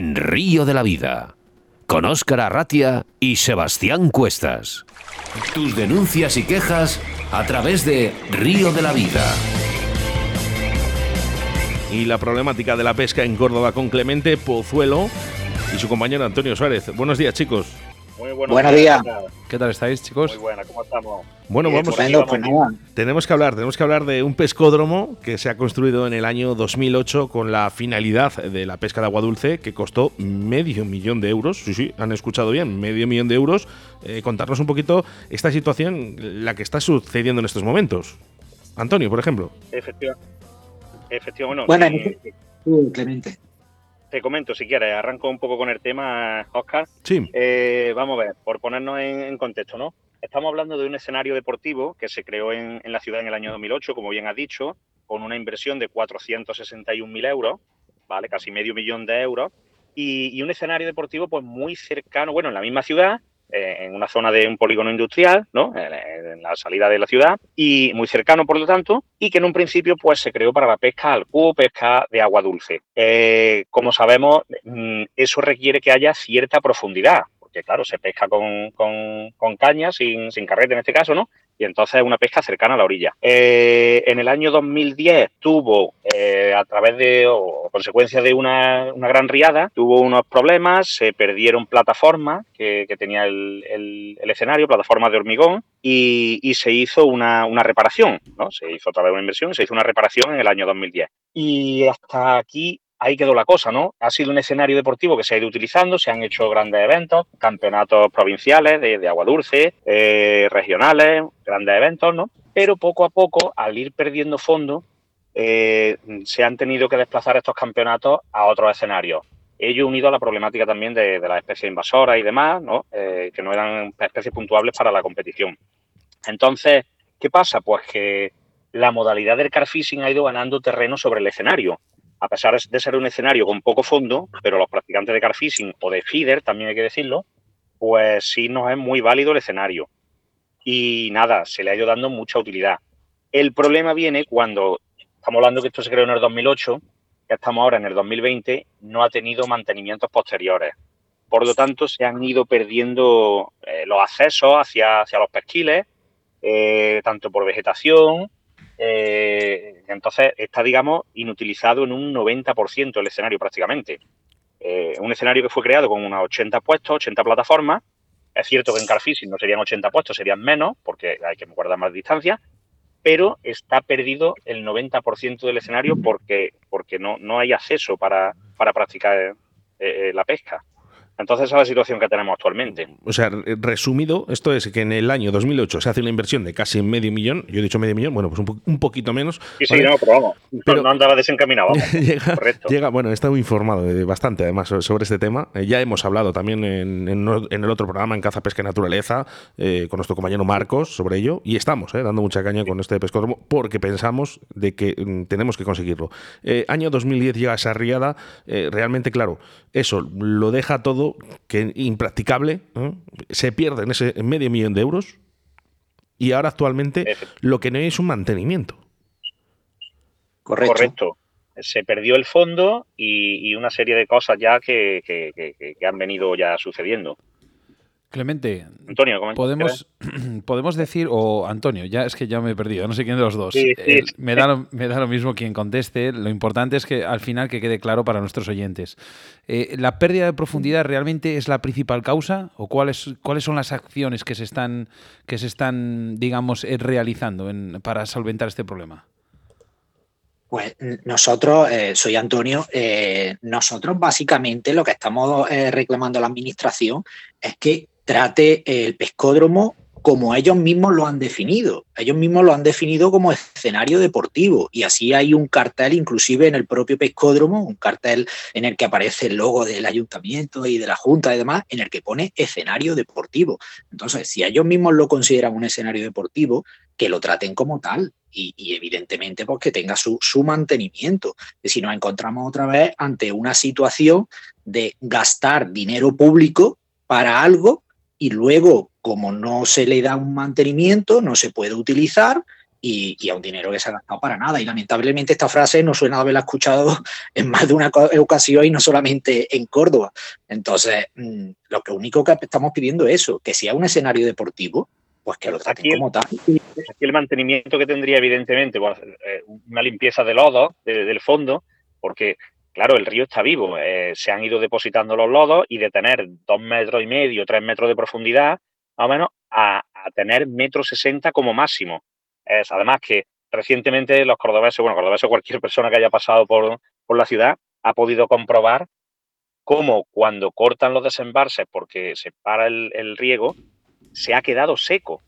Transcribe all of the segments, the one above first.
en Río de la Vida, con Óscar Arratia y Sebastián Cuestas. Tus denuncias y quejas a través de Río de la Vida. Y la problemática de la pesca en Córdoba con Clemente Pozuelo y su compañero Antonio Suárez. Buenos días, chicos. Muy buenos, días. ¿Qué tal estáis, chicos? Muy buena, ¿cómo estamos? Bueno, vamos. Pues tenemos que hablar, tenemos que hablar de un pescódromo que se ha construido en el año 2008 con la finalidad de la pesca de agua dulce que costó medio millón de euros. Sí, sí, han escuchado bien, medio millón de euros. Eh, contarnos un poquito esta situación, la que está sucediendo en estos momentos. Antonio, por ejemplo. Efectivamente. Efectivamente. Bueno, bueno Clemente te comento si quieres, arranco un poco con el tema, Oscar. Sí. Eh, vamos a ver, por ponernos en, contexto, ¿no? Estamos hablando de un escenario deportivo que se creó en, la ciudad en el año 2008, como bien has dicho, con una inversión de 461.000 euros, ¿vale? Casi medio millón de euros. Y, y, un escenario deportivo pues muy cercano, bueno, en la misma ciudad, en una zona de un polígono industrial, ¿no? En, la salida de la ciudad, y muy cercano, por lo tanto, y que en un principio pues se creó para la pesca al cubo, pesca de agua dulce. Eh, como sabemos, mm, eso requiere que haya cierta profundidad, porque claro, se pesca con, con, con caña, sin, sin carrete en este caso, ¿no? Y entonces es una pesca cercana a la orilla. Eh, en el año 2010 tuvo, eh, a través de, o consecuencia de una, gran riada, tuvo unos problemas, se perdieron plataformas que, tenía el, escenario, plataformas de hormigón, y, se hizo una, reparación, ¿no? Se hizo otra vez una inversión, se hizo una reparación en el año 2010. Y hasta aquí ahí quedó la cosa, ¿no? Ha sido un escenario deportivo que se ha ido utilizando, se han hecho grandes eventos, campeonatos provinciales de, agua dulce, eh, regionales, grandes eventos, ¿no? Pero poco a poco, al ir perdiendo fondo, eh, se han tenido que desplazar estos campeonatos a otros escenarios. Ello unido a la problemática también de, las especies invasoras y demás, ¿no? Eh, que no eran especies puntuables para la competición. Entonces, ¿qué pasa? Pues que la modalidad del car fishing ha ido ganando terreno sobre el escenario a pesar de ser un escenario con poco fondo, pero los practicantes de car fishing o de feeder, también hay que decirlo, pues sí nos es muy válido el escenario. Y nada, se le ha ido dando mucha utilidad. El problema viene cuando, estamos hablando que esto se creó en el 2008, ya estamos ahora en el 2020, no ha tenido mantenimientos posteriores. Por lo tanto, se han ido perdiendo eh, los accesos hacia, hacia los pesquiles, eh, tanto por vegetación eh, entonces está, digamos, inutilizado en un 90% del escenario prácticamente. Eh, un escenario que fue creado con unas 80 puestos, 80 plataformas. Es cierto que en Carfishing no serían 80 puestos, serían menos, porque hay que guardar más distancia, pero está perdido el 90% del escenario porque, porque no, no hay acceso para, para practicar eh, la pesca. Entonces, esa es la situación que tenemos actualmente. O sea, resumido, esto es que en el año 2008 se hace una inversión de casi medio millón. Yo he dicho medio millón, bueno, pues un, poquito menos. Sí, sí, no, pero vamos, pero, no andaba desencaminado. llega, Correcto. Llega, bueno, he estado informado bastante, además, sobre este tema. Eh, ya hemos hablado también en, el otro programa, en Caza, Pesca y Naturaleza, eh, con nuestro compañero Marcos sobre ello. Y estamos eh, dando mucha caña con este pescódromo porque pensamos de que mm, tenemos que conseguirlo. año 2010 llega esa riada. realmente, claro, eso lo deja todo que impracticable, se pierde en ese medio millón de euros y ahora actualmente lo que no hay es un mantenimiento. Correcto. Se perdió el fondo y, una serie de cosas ya que, que han venido ya sucediendo. Clemente, Antonio, podemos, podemos decir, o Antonio, ya es que ya me he perdido, no sé quién de los dos. Eh, me, da lo, me da lo mismo quien conteste, lo importante es que al final que quede claro para nuestros oyentes. Eh, ¿La pérdida de profundidad realmente es la principal causa o cuáles, cuáles son las acciones que se están, que se están digamos, eh, realizando para solventar este problema? Pues nosotros, soy Antonio, nosotros básicamente lo que estamos reclamando a la administración es que trate el pescódromo como ellos mismos lo han definido. Ellos mismos lo han definido como escenario deportivo y así hay un cartel inclusive en el propio pescódromo, un cartel en el que aparece el logo del ayuntamiento y de la junta y demás, en el que pone escenario deportivo. Entonces, si ellos mismos lo consideran un escenario deportivo, que lo traten como tal y, evidentemente pues que tenga su, su mantenimiento. Si nos encontramos otra vez ante una situación de gastar dinero público para algo y luego, como no se le da un mantenimiento, no se puede utilizar y, a un dinero que se ha gastado para nada. Y lamentablemente esta frase no suena haberla escuchado en más de una ocasión y no solamente en Córdoba. Entonces, mm, lo que único que estamos pidiendo es eso, que sea un escenario deportivo, pues que lo traten como tal. Aquí el mantenimiento que tendría, evidentemente, pues, eh, una limpieza de lodo del fondo, porque claro, el río está vivo, eh, se han ido depositando los lodos y de tener dos metros y medio, tres metros de profundidad, más o menos, a, tener metro sesenta como máximo. Es, además que recientemente los cordobeses, bueno, cordobeses cualquier persona que haya pasado por, la ciudad ha podido comprobar cómo cuando cortan los desembarses porque se para el riego, se ha quedado seco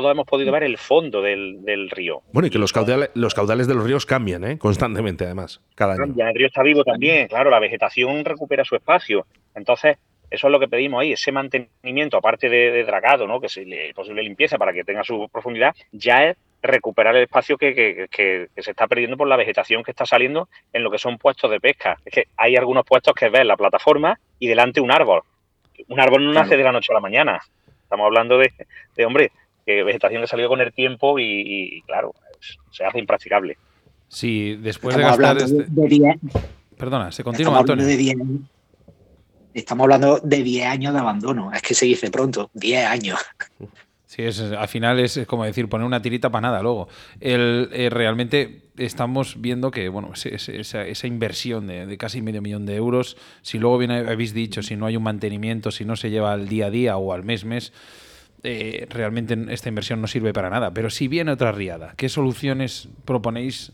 todos hemos podido ver el fondo del, río. Bueno, y que los caudales, los caudales de los ríos cambian, ¿eh? constantemente, además, cada año. el río está vivo también, claro, la vegetación recupera su espacio. Entonces, eso es lo que pedimos ahí, ese mantenimiento, aparte de, dragado, ¿no? que posible limpieza para que tenga su profundidad, ya es recuperar el espacio que, se está perdiendo por la vegetación que está saliendo en lo que son puestos de pesca. Es que hay algunos puestos que ves la plataforma y delante un árbol. Un árbol no nace de la noche a la mañana. Estamos hablando de, de hombre, que vegetación que salió con el tiempo y, claro, se hace impracticable. Sí, después de gastar... Este... Perdona, se continúa, Antonio. Estamos hablando de 10 años de abandono. Es que se dice pronto, 10 años. Sí, es, al final es como decir, poner una tirita para nada luego. El, eh, realmente estamos viendo que, bueno, esa, esa inversión de, de, casi medio millón de euros, si luego bien habéis dicho, si no hay un mantenimiento, si no se lleva al día a día o al mes mes, eh, realmente esta inversión no sirve para nada. Pero si viene otra riada, ¿qué soluciones proponéis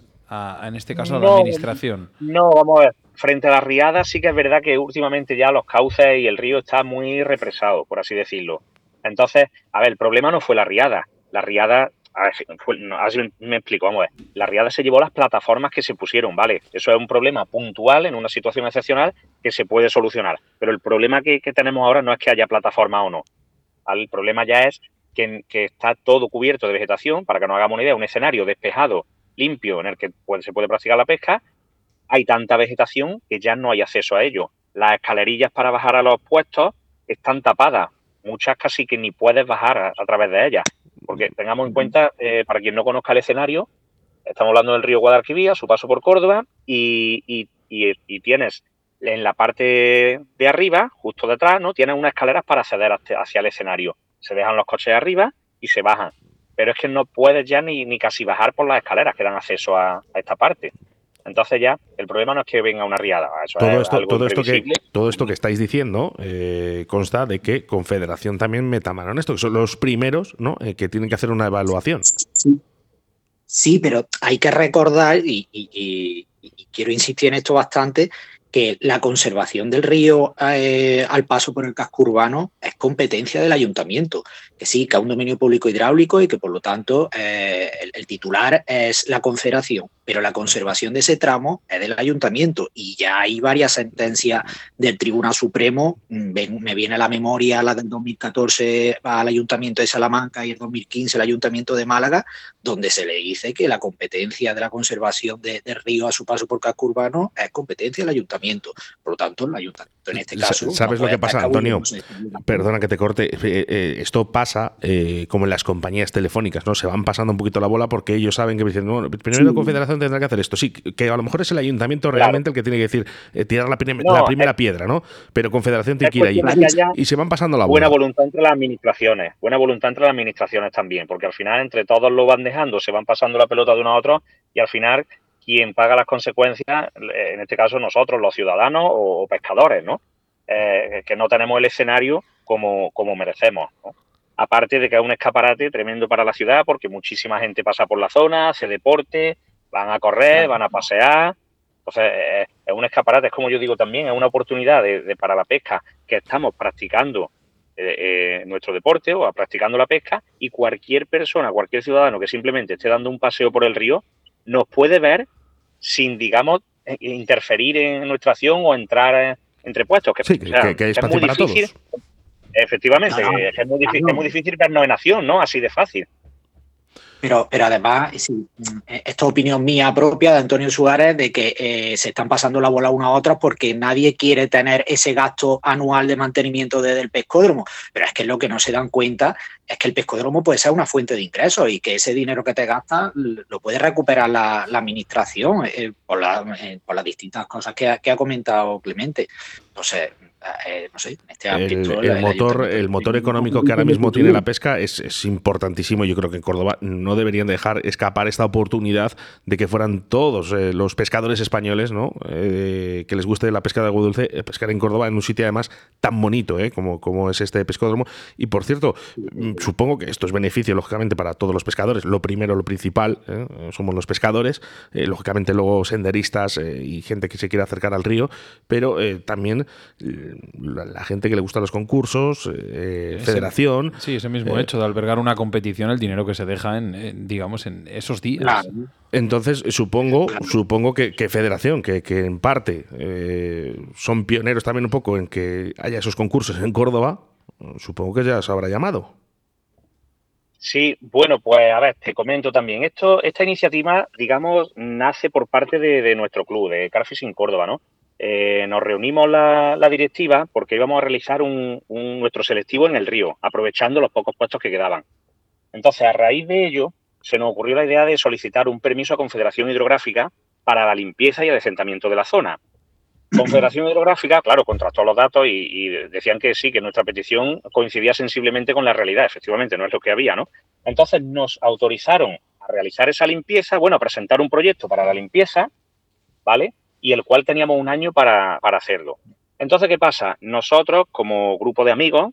en este caso a la administración? No, vamos a ver. Frente a la riada sí que es verdad que últimamente ya los cauces y el río está muy represado, por así decirlo. Entonces, a ver, el problema no fue la riada. La riada, a ver, me explico, vamos a ver. La riada se llevó las plataformas que se pusieron, ¿vale? Eso es un problema puntual en una situación excepcional que se puede solucionar. Pero el problema que, que tenemos ahora no es que haya plataforma o no. El problema ya es que, está todo cubierto de vegetación, para que nos hagamos una idea, un escenario despejado, limpio, en el que se puede practicar la pesca, hay tanta vegetación que ya no hay acceso a ello. Las escalerillas para bajar a los puestos están tapadas, muchas casi que ni puedes bajar a, través de ellas. Porque tengamos en cuenta, eh, para quien no conozca el escenario, estamos hablando del río Guadalquivir, su paso por Córdoba, y, y tienes en la parte de arriba, justo detrás, ¿no? Tienen unas escaleras para acceder hacia el escenario. Se dejan los coches arriba y se bajan. Pero es que no puedes ya ni, ni casi bajar por las escaleras que dan acceso a, esta parte. Entonces ya el problema no es que venga una riada. todo, esto, todo, esto que, todo esto que estáis diciendo eh, consta de que Confederación también meta mano en esto, que son los primeros ¿no? Eh, que tienen que hacer una evaluación. Sí, pero hay que recordar, y quiero insistir en esto bastante, que la conservación del río eh, al paso por el casco urbano es competencia del ayuntamiento, que sí, que es un dominio público hidráulico y que por lo tanto eh, el, titular es la confederación, pero la conservación de ese tramo es del ayuntamiento y ya hay varias sentencias del Tribunal Supremo, mm, me viene a la memoria la del 2014 al ayuntamiento de Salamanca y el 2015 el ayuntamiento de Málaga, donde se le dice que la competencia de la conservación del río a su paso por casco urbano es competencia del ayuntamiento por lo tanto, el ayuntamiento en este caso. ¿Sabes lo que pasa, Antonio? Perdona que te corte. Eh, eh, esto pasa eh, como en las compañías telefónicas, ¿no? Se van pasando un poquito la bola porque ellos saben que dicen, primero la Confederación tendrá que hacer esto. Sí, que a lo mejor es el ayuntamiento realmente el que tiene que decir, tirar la, primera piedra, ¿no? Pero Confederación tiene que ir ahí. Y se van pasando la bola. Buena voluntad entre las administraciones, buena voluntad entre las administraciones también, porque al final entre todos lo van dejando, se van pasando la pelota de uno a otro y al final quien paga las consecuencias, eh, en este caso nosotros, los ciudadanos o, pescadores, ¿no? Eh, que no tenemos el escenario como, como merecemos. Aparte de que es un escaparate tremendo para la ciudad, porque muchísima gente pasa por la zona, hace deporte, van a correr, van a pasear. Entonces, eh, es un escaparate, es como yo digo también, es una oportunidad de, para la pesca que estamos practicando nuestro deporte o practicando la pesca y cualquier persona, cualquier ciudadano que simplemente esté dando un paseo por el río, nos puede ver sin, digamos, eh, interferir en nuestra acción o entrar entre puestos. Que, sí, que, es, muy difícil. Efectivamente, es, muy difícil, es muy difícil vernos en acción, ¿no? Así de fácil. Pero, pero además, esto es opinión mía propia de Antonio Suárez de que eh, se están pasando la bola unos a otros porque nadie quiere tener ese gasto anual de mantenimiento del pescódromo. Pero es que lo que no se dan cuenta es que el pescódromo puede ser una fuente de ingresos y que ese dinero que te gastas lo puede recuperar la, administración eh, por, eh, por, las distintas cosas que ha, que ha comentado Clemente. Entonces, eh, este el, motor, el motor económico que ahora mismo tiene la pesca es, importantísimo. Yo creo que en Córdoba no deberían dejar escapar esta oportunidad de que fueran todos eh, los pescadores españoles, ¿no? Eh, que les guste la pesca de agua dulce, pescar en Córdoba en un sitio además tan bonito, como, como es este pescódromo. Y por cierto, mm, supongo que esto es beneficio, lógicamente, para todos los pescadores. Lo primero, lo principal, somos los pescadores, lógicamente luego senderistas y gente que se quiere acercar al río, pero también la, gente que le gusta los concursos, eh, federación. Sí, ese mismo eh, hecho de albergar una competición, el dinero que se deja en, digamos, en esos días. Entonces, supongo, supongo que, Federación, que, en parte eh, son pioneros también un poco en que haya esos concursos en Córdoba, supongo que ya se habrá llamado. Sí, bueno, pues a ver, te comento también. Esto, esta iniciativa, digamos, nace por parte de, de nuestro club, de Carfishing Córdoba, ¿no? Eh, nos reunimos la, directiva porque íbamos a realizar un, nuestro selectivo en el río, aprovechando los pocos puestos que quedaban. Entonces, a raíz de ello, se nos ocurrió la idea de solicitar un permiso a Confederación Hidrográfica para la limpieza y el asentamiento de la zona. Confederación Hidrográfica, claro, contrastó los datos y, y, decían que sí, que nuestra petición coincidía sensiblemente con la realidad. Efectivamente, no es lo que había, ¿no? Entonces nos autorizaron a realizar esa limpieza, bueno, a presentar un proyecto para la limpieza, ¿vale? Y el cual teníamos un año para, hacerlo. Entonces, ¿qué pasa? Nosotros, como grupo de amigos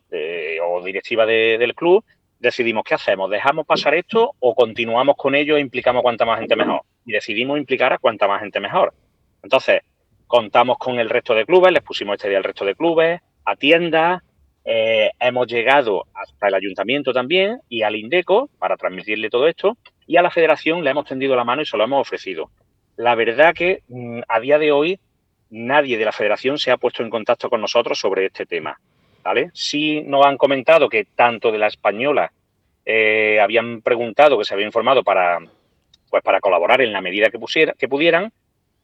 o directiva del club, decidimos qué hacemos, dejamos pasar esto o continuamos con ello e implicamos a cuanta más gente mejor. Y decidimos implicar a cuanta más gente mejor. Entonces, contamos con el resto de clubes, les pusimos este día al resto de clubes, a tiendas, eh, hemos llegado hasta el ayuntamiento también y al INDECO para transmitirle todo esto y a la federación le hemos tendido la mano y se lo hemos ofrecido. La verdad que mm, a día de hoy nadie de la federación se ha puesto en contacto con nosotros sobre este tema. ¿vale? Sí nos han comentado que tanto de la española eh, habían preguntado, que se había informado para, pues para colaborar en la medida que, pusiera, que pudieran,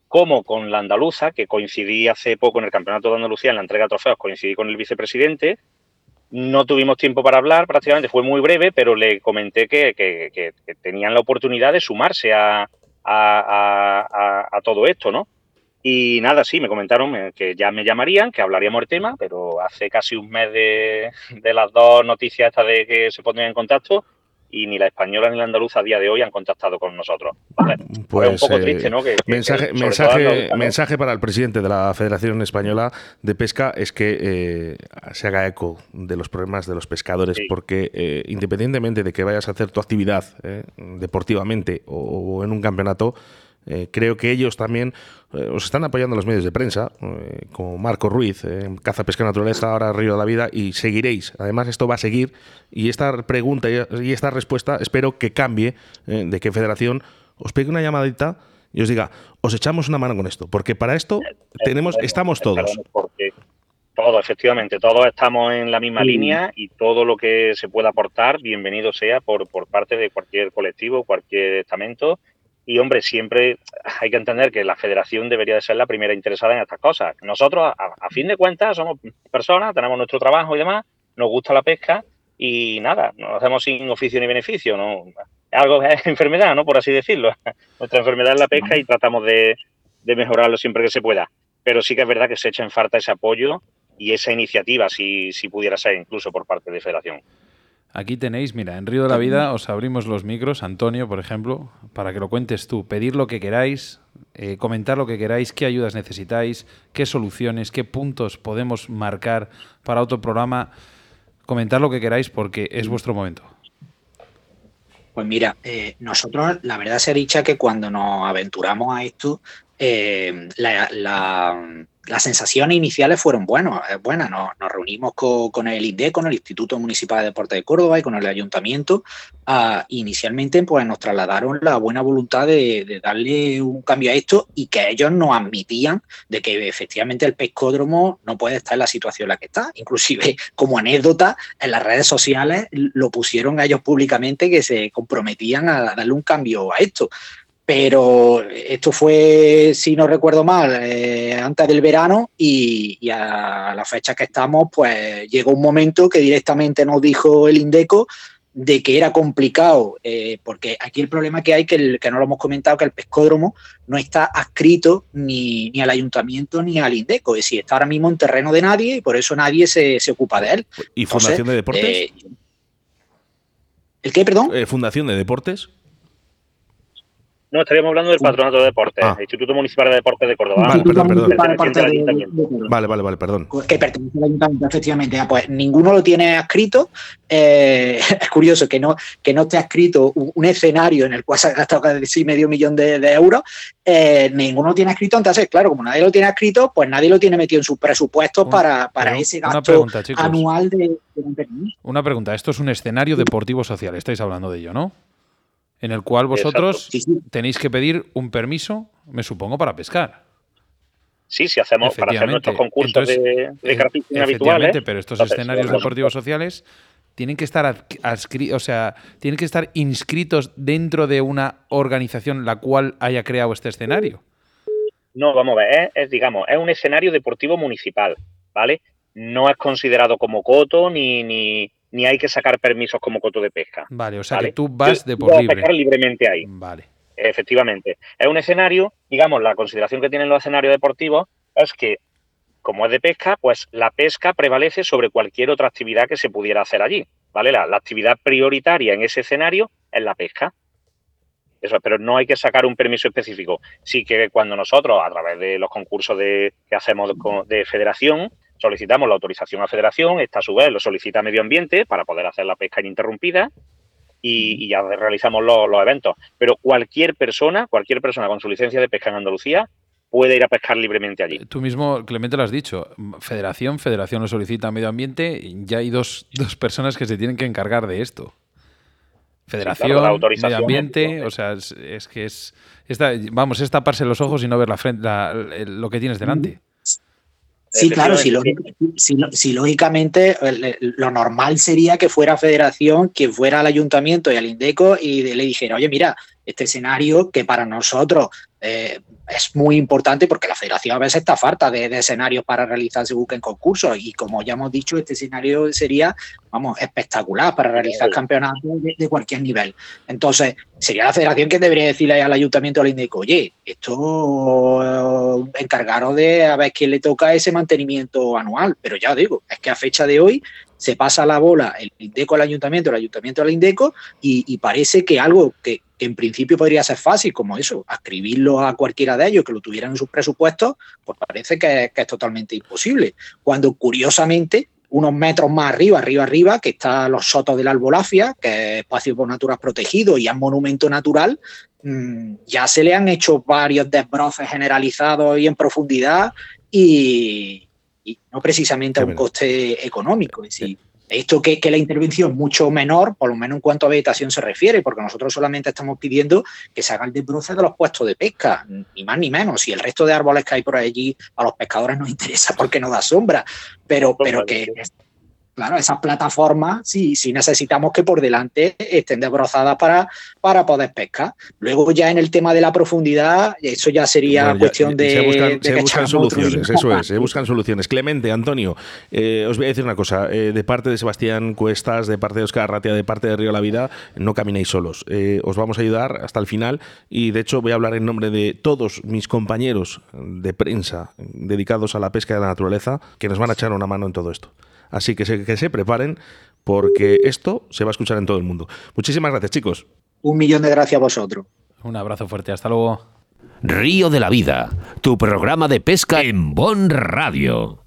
como con la andaluza, que coincidí hace poco en el Campeonato de Andalucía en la entrega de trofeos, coincidí con el vicepresidente. No tuvimos tiempo para hablar, prácticamente fue muy breve, pero le comenté que tenían la oportunidad de sumarse a, a, todo esto, ¿no? Y nada, sí, me comentaron eh, que ya me llamarían, que hablaríamos del tema, pero hace casi un mes de, las dos noticias estas de que se pondrían en contacto y ni la española ni la andaluza a día de hoy han contactado con nosotros. Pues, un poco triste, ¿no? mensaje, mensaje, mensaje para el presidente de la Federación Española de Pesca es que eh, se haga eco de los problemas de los pescadores, porque eh, independientemente de que vayas a hacer tu actividad eh, deportivamente o en un campeonato, eh, creo que ellos también eh, os están apoyando los medios de prensa, eh, como Marco Ruiz, en Caza, Pesca, Naturaleza, ahora Río de la Vida, y seguiréis. Además, esto va a seguir y esta pregunta y esta respuesta espero que cambie, de que Federación os pegue una llamadita y os diga, os echamos una mano con esto, porque para esto tenemos, estamos todos. Todos, efectivamente, todos estamos en la misma línea y todo lo que se pueda aportar, bienvenido sea por, por parte de cualquier colectivo, cualquier estamento y hombre, siempre hay que entender que la federación debería de ser la primera interesada en estas cosas. Nosotros, a, fin de cuentas, somos personas, tenemos nuestro trabajo y demás, nos gusta la pesca y nada, nos hacemos sin oficio ni beneficio, ¿no? Algo es enfermedad, ¿no? Por así decirlo. Nuestra enfermedad es la pesca y tratamos de, de mejorarlo siempre que se pueda. Pero sí que es verdad que se echa en falta ese apoyo y esa iniciativa, si, si pudiera ser incluso por parte de Federación. Aquí tenéis, mira, en Río de la Vida os abrimos los micros, Antonio, por ejemplo, para que lo cuentes tú, pedir lo que queráis, eh, comentar lo que queráis, qué ayudas necesitáis, qué soluciones, qué puntos podemos marcar para otro programa, comentar lo que queráis porque es vuestro momento. Pues mira, eh, nosotros la verdad se ha dicha que cuando nos aventuramos a esto, eh, la, las sensaciones iniciales fueron buenas. Buenas. Nos, reunimos con, el INDE, con el Instituto Municipal de Deportes de Córdoba y con el Ayuntamiento. Uh, inicialmente pues, nos trasladaron la buena voluntad de, darle un cambio a esto y que ellos nos admitían de que efectivamente el pescódromo no puede estar en la situación en la que está. Inclusive como anécdota, en las redes sociales lo pusieron a ellos públicamente que se comprometían a darle un cambio a esto pero esto fue, si no recuerdo mal, eh, antes del verano y, a la fecha que estamos, pues llegó un momento que directamente nos dijo el Indeco de que era complicado, eh, porque aquí el problema que hay, que, que no lo hemos comentado, que el pescódromo no está adscrito ni, ni, al ayuntamiento ni al Indeco, es decir, está ahora mismo en terreno de nadie y por eso nadie se, ocupa de él. ¿Y Fundación de Deportes? Eh, ¿El qué, perdón? ¿Fundación de Deportes? No, estaríamos hablando del Patronato de Deportes, ah. Instituto Municipal de Deportes de Córdoba. Vale, perdón, perdón. Vale, vale, vale, perdón. Que pertenece al ayuntamiento, efectivamente. Ah, pues ninguno lo tiene adscrito. Eh, es curioso que no, que no esté adscrito un, escenario en el cual se ha gastado casi medio millón de, euros. Eh, ninguno lo tiene adscrito. Entonces, claro, como nadie lo tiene adscrito, pues nadie lo tiene metido en sus presupuestos para, para ese gasto anual de, de Una pregunta. Esto es un escenario deportivo social. Estáis hablando de ello, ¿no? En el cual vosotros tenéis que pedir un permiso, me supongo, para pescar. Sí, sí, hacemos para hacer nuestros concursos de, de e- habituales. Pero estos escenarios deportivos sociales tienen que estar o sea, tienen que estar inscritos dentro de una organización la cual haya creado este escenario. No, vamos a ver, es, digamos, es un escenario deportivo municipal, ¿vale? No es considerado como coto ni, ni, ni hay que sacar permisos como coto de pesca. Vale, o sea que tú vas de por libre. pescar libremente ahí. Vale. Efectivamente. Es un escenario, digamos, la consideración que tienen los escenarios deportivos es que, como es de pesca, pues la pesca prevalece sobre cualquier otra actividad que se pudiera hacer allí. ¿Vale? La, actividad prioritaria en ese escenario es la pesca. Eso, pero no hay que sacar un permiso específico. Sí que cuando nosotros, a través de los concursos de, que hacemos de federación, solicitamos la autorización a Federación, esta a su vez lo solicita Medio Ambiente para poder hacer la pesca ininterrumpida y, ya realizamos los, eventos. Pero cualquier persona, cualquier persona con su licencia de pesca en Andalucía puede ir a pescar libremente allí. Tú mismo, Clemente, lo has dicho. Federación, Federación lo solicita a Medio Ambiente, ya hay dos, personas que se tienen que encargar de esto. Federación, Medio Ambiente, o sea, es, que es, vamos, es taparse los ojos y no ver la frente, lo que tienes delante. Sí, claro, si, lógicamente lo normal sería que fuera Federación quien fuera al ayuntamiento y al INDECO y le dijera, oye, mira, este escenario que para nosotros eh, es muy importante porque la federación a veces está falta de, escenarios para realizarse en concursos y como ya hemos dicho, este escenario sería, vamos, espectacular para realizar campeonatos de, cualquier nivel. Entonces, sería la federación que debería decirle al ayuntamiento al INDECO, oye, esto eh, encargaros de a ver quién le toca ese mantenimiento anual, pero ya digo, es que a fecha de hoy se pasa la bola el INDECO al ayuntamiento, el ayuntamiento al INDECO, y, parece que algo que, en principio podría ser fácil, como eso, escribirlo a cualquiera de ellos que lo tuvieran en sus presupuestos, pues parece que, es totalmente imposible. Cuando curiosamente unos metros más arriba, arriba, arriba, que están los sotos de la Albolafia, que es espacio por natural protegido y es monumento natural, mm, ya se le han hecho varios desbroces generalizados y en profundidad y, y no precisamente a un coste económico. Es decir, esto que, que, la intervención es mucho menor, por lo menos en cuanto a vegetación se refiere, porque nosotros solamente estamos pidiendo que se haga el desbroce de los puestos de pesca, ni más ni menos. Y el resto de árboles que hay por allí a los pescadores nos interesa porque no da sombra, pero, pero que Claro, esas plataformas sí, sí necesitamos que por delante estén desbrozadas para, para poder pescar. Luego ya en el tema de la profundidad, eso ya sería cuestión de... Se buscan, soluciones, eso es, se buscan soluciones. Clemente, Antonio, eh, os voy a decir una cosa, eh, de parte de Sebastián Cuestas, de parte de Oscar Ratia, de parte de Río La Vida, no caminéis solos. Eh, os vamos a ayudar hasta el final y de hecho voy a hablar en nombre de todos mis compañeros de prensa dedicados a la pesca de la naturaleza que nos van a echar una mano en todo esto. Así que se, que se preparen porque esto se va a escuchar en todo el mundo. Muchísimas gracias, chicos. Un millón de gracias a vosotros. Un abrazo fuerte, hasta luego. Río de la Vida, tu programa de pesca en Bon Radio.